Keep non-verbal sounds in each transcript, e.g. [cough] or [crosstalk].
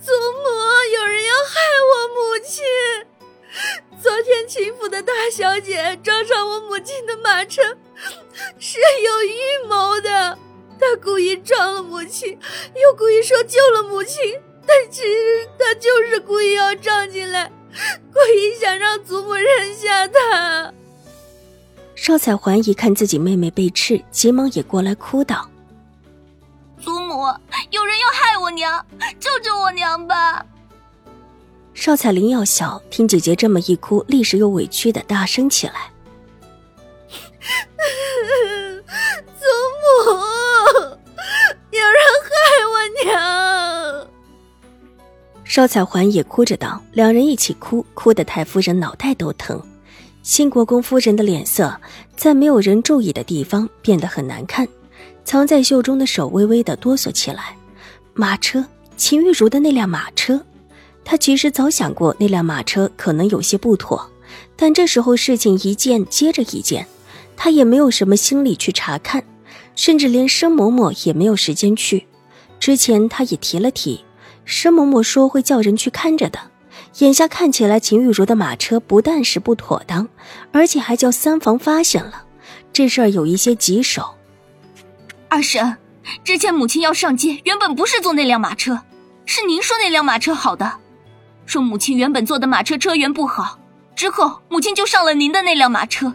祖母，有人要害我母亲！昨天秦府的大小姐撞上我母亲的马车，是有预谋的。她故意撞了母亲，又故意说救了母亲，但其实她就是故意要撞进来，故意想让祖母认下她。邵彩环一看自己妹妹被斥，急忙也过来哭道。祖母，有人我娘，救救我娘吧！邵彩玲要笑，听姐姐这么一哭，立时又委屈的大声起来：“ [laughs] 祖母，有人害我娘！”邵彩环也哭着道，两人一起哭，哭得太夫人脑袋都疼。新国公夫人的脸色在没有人注意的地方变得很难看。藏在袖中的手微微的哆嗦起来。马车，秦玉茹的那辆马车，他其实早想过那辆马车可能有些不妥，但这时候事情一件接着一件，他也没有什么心力去查看，甚至连申嬷嬷也没有时间去。之前他也提了提，申嬷嬷说会叫人去看着的。眼下看起来，秦玉茹的马车不但是不妥当，而且还叫三房发现了，这事儿有一些棘手。二婶，之前母亲要上街，原本不是坐那辆马车，是您说那辆马车好的，说母亲原本坐的马车车源不好，之后母亲就上了您的那辆马车，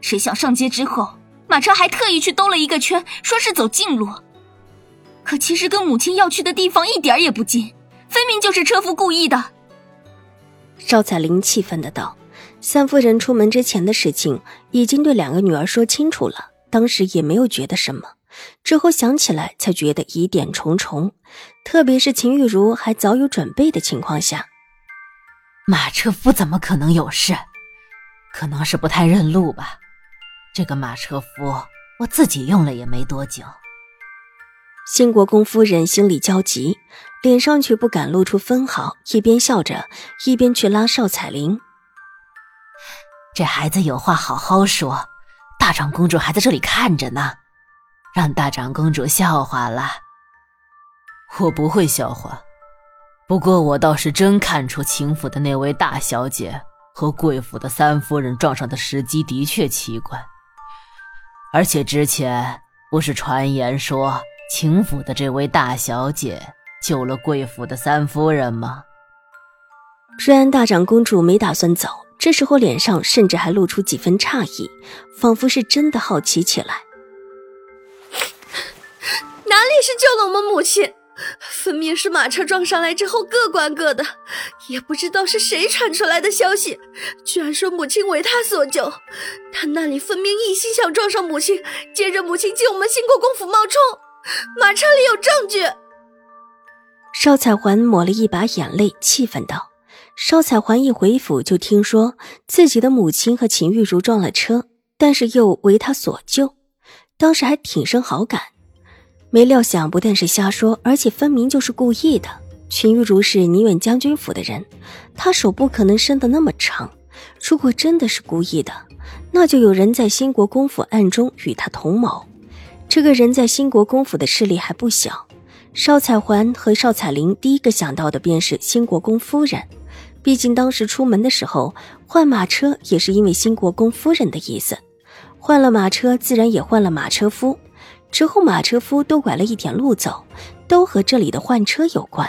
谁想上街之后，马车还特意去兜了一个圈，说是走近路，可其实跟母亲要去的地方一点也不近，分明就是车夫故意的。赵彩玲气愤的道：“三夫人出门之前的事情，已经对两个女儿说清楚了，当时也没有觉得什么。”之后想起来，才觉得疑点重重，特别是秦玉茹还早有准备的情况下，马车夫怎么可能有事？可能是不太认路吧。这个马车夫我自己用了也没多久。新国公夫人心里焦急，脸上却不敢露出分毫，一边笑着，一边去拉邵彩玲。这孩子有话好好说，大长公主还在这里看着呢。让大长公主笑话了，我不会笑话。不过我倒是真看出秦府的那位大小姐和贵府的三夫人撞上的时机的确奇怪。而且之前不是传言说秦府的这位大小姐救了贵府的三夫人吗？虽然大长公主没打算走，这时候脸上甚至还露出几分诧异，仿佛是真的好奇起来。哪里是救了我们母亲？分明是马车撞上来之后各管各的，也不知道是谁传出来的消息，居然说母亲为他所救。他那里分明一心想撞上母亲，接着母亲进我们新国公府冒充，马车里有证据。邵彩环抹了一把眼泪，气愤道：“邵彩环一回府就听说自己的母亲和秦玉茹撞了车，但是又为他所救，当时还挺生好感。”没料想，不但是瞎说，而且分明就是故意的。秦玉茹是宁远将军府的人，她手不可能伸得那么长。如果真的是故意的，那就有人在新国公府暗中与他同谋。这个人在新国公府的势力还不小。邵彩环和邵彩玲第一个想到的便是新国公夫人，毕竟当时出门的时候换马车也是因为新国公夫人的意思，换了马车，自然也换了马车夫。之后，马车夫都拐了一点路走，都和这里的换车有关。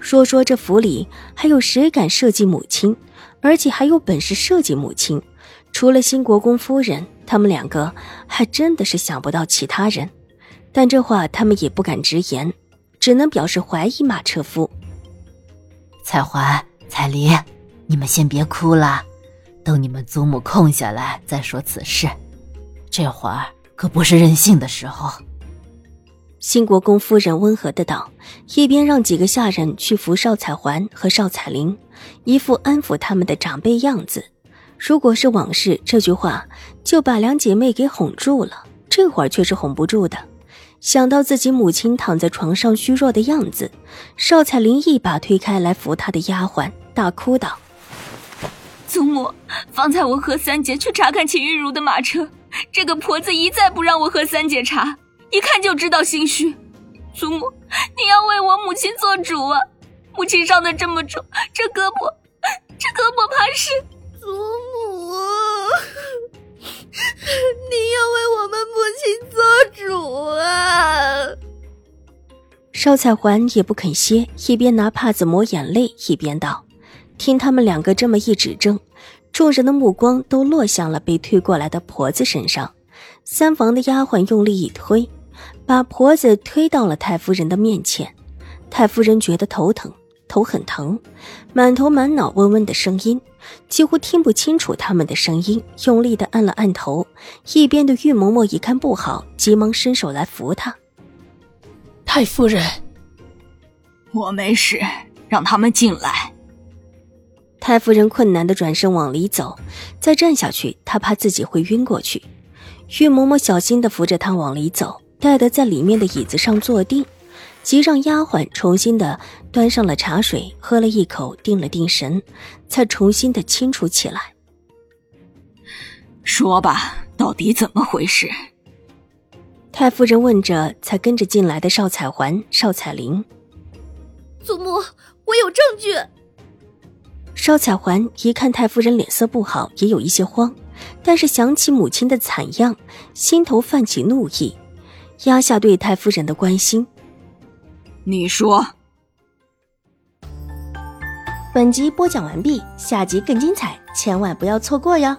说说这府里还有谁敢设计母亲，而且还有本事设计母亲？除了新国公夫人，他们两个还真的是想不到其他人。但这话他们也不敢直言，只能表示怀疑马车夫。彩环、彩玲，你们先别哭了，等你们祖母空下来再说此事。这会儿。可不是任性的时候。新国公夫人温和的道，一边让几个下人去扶邵彩环和邵彩玲，一副安抚他们的长辈样子。如果是往事，这句话就把两姐妹给哄住了。这会儿却是哄不住的。想到自己母亲躺在床上虚弱的样子，邵彩玲一把推开来扶她的丫鬟，大哭道：“祖母，方才我和三姐去查看秦玉茹的马车，这个婆子一再不让我喝三姐茶。”一看就知道心虚，祖母，你要为我母亲做主啊！母亲伤的这么重，这胳膊，这胳膊怕是……祖母，你要为我们母亲做主啊！邵彩环也不肯歇，一边拿帕子抹眼泪，一边道：“听他们两个这么一指证，众人的目光都落向了被推过来的婆子身上。三房的丫鬟用力一推。”把婆子推到了太夫人的面前，太夫人觉得头疼，头很疼，满头满脑嗡嗡的声音，几乎听不清楚他们的声音，用力的按了按头。一边的玉嬷嬷一看不好，急忙伸手来扶她。太夫人，我没事，让他们进来。太夫人困难的转身往里走，再站下去，她怕自己会晕过去。玉嬷嬷小心的扶着她往里走。待得在里面的椅子上坐定，即让丫鬟重新的端上了茶水，喝了一口，定了定神，才重新的清楚起来。说吧，到底怎么回事？太夫人问着，才跟着进来的邵彩环、邵彩玲。祖母，我有证据。邵彩环一看太夫人脸色不好，也有一些慌，但是想起母亲的惨样，心头泛起怒意。压下对太夫人的关心。你说。本集播讲完毕，下集更精彩，千万不要错过哟。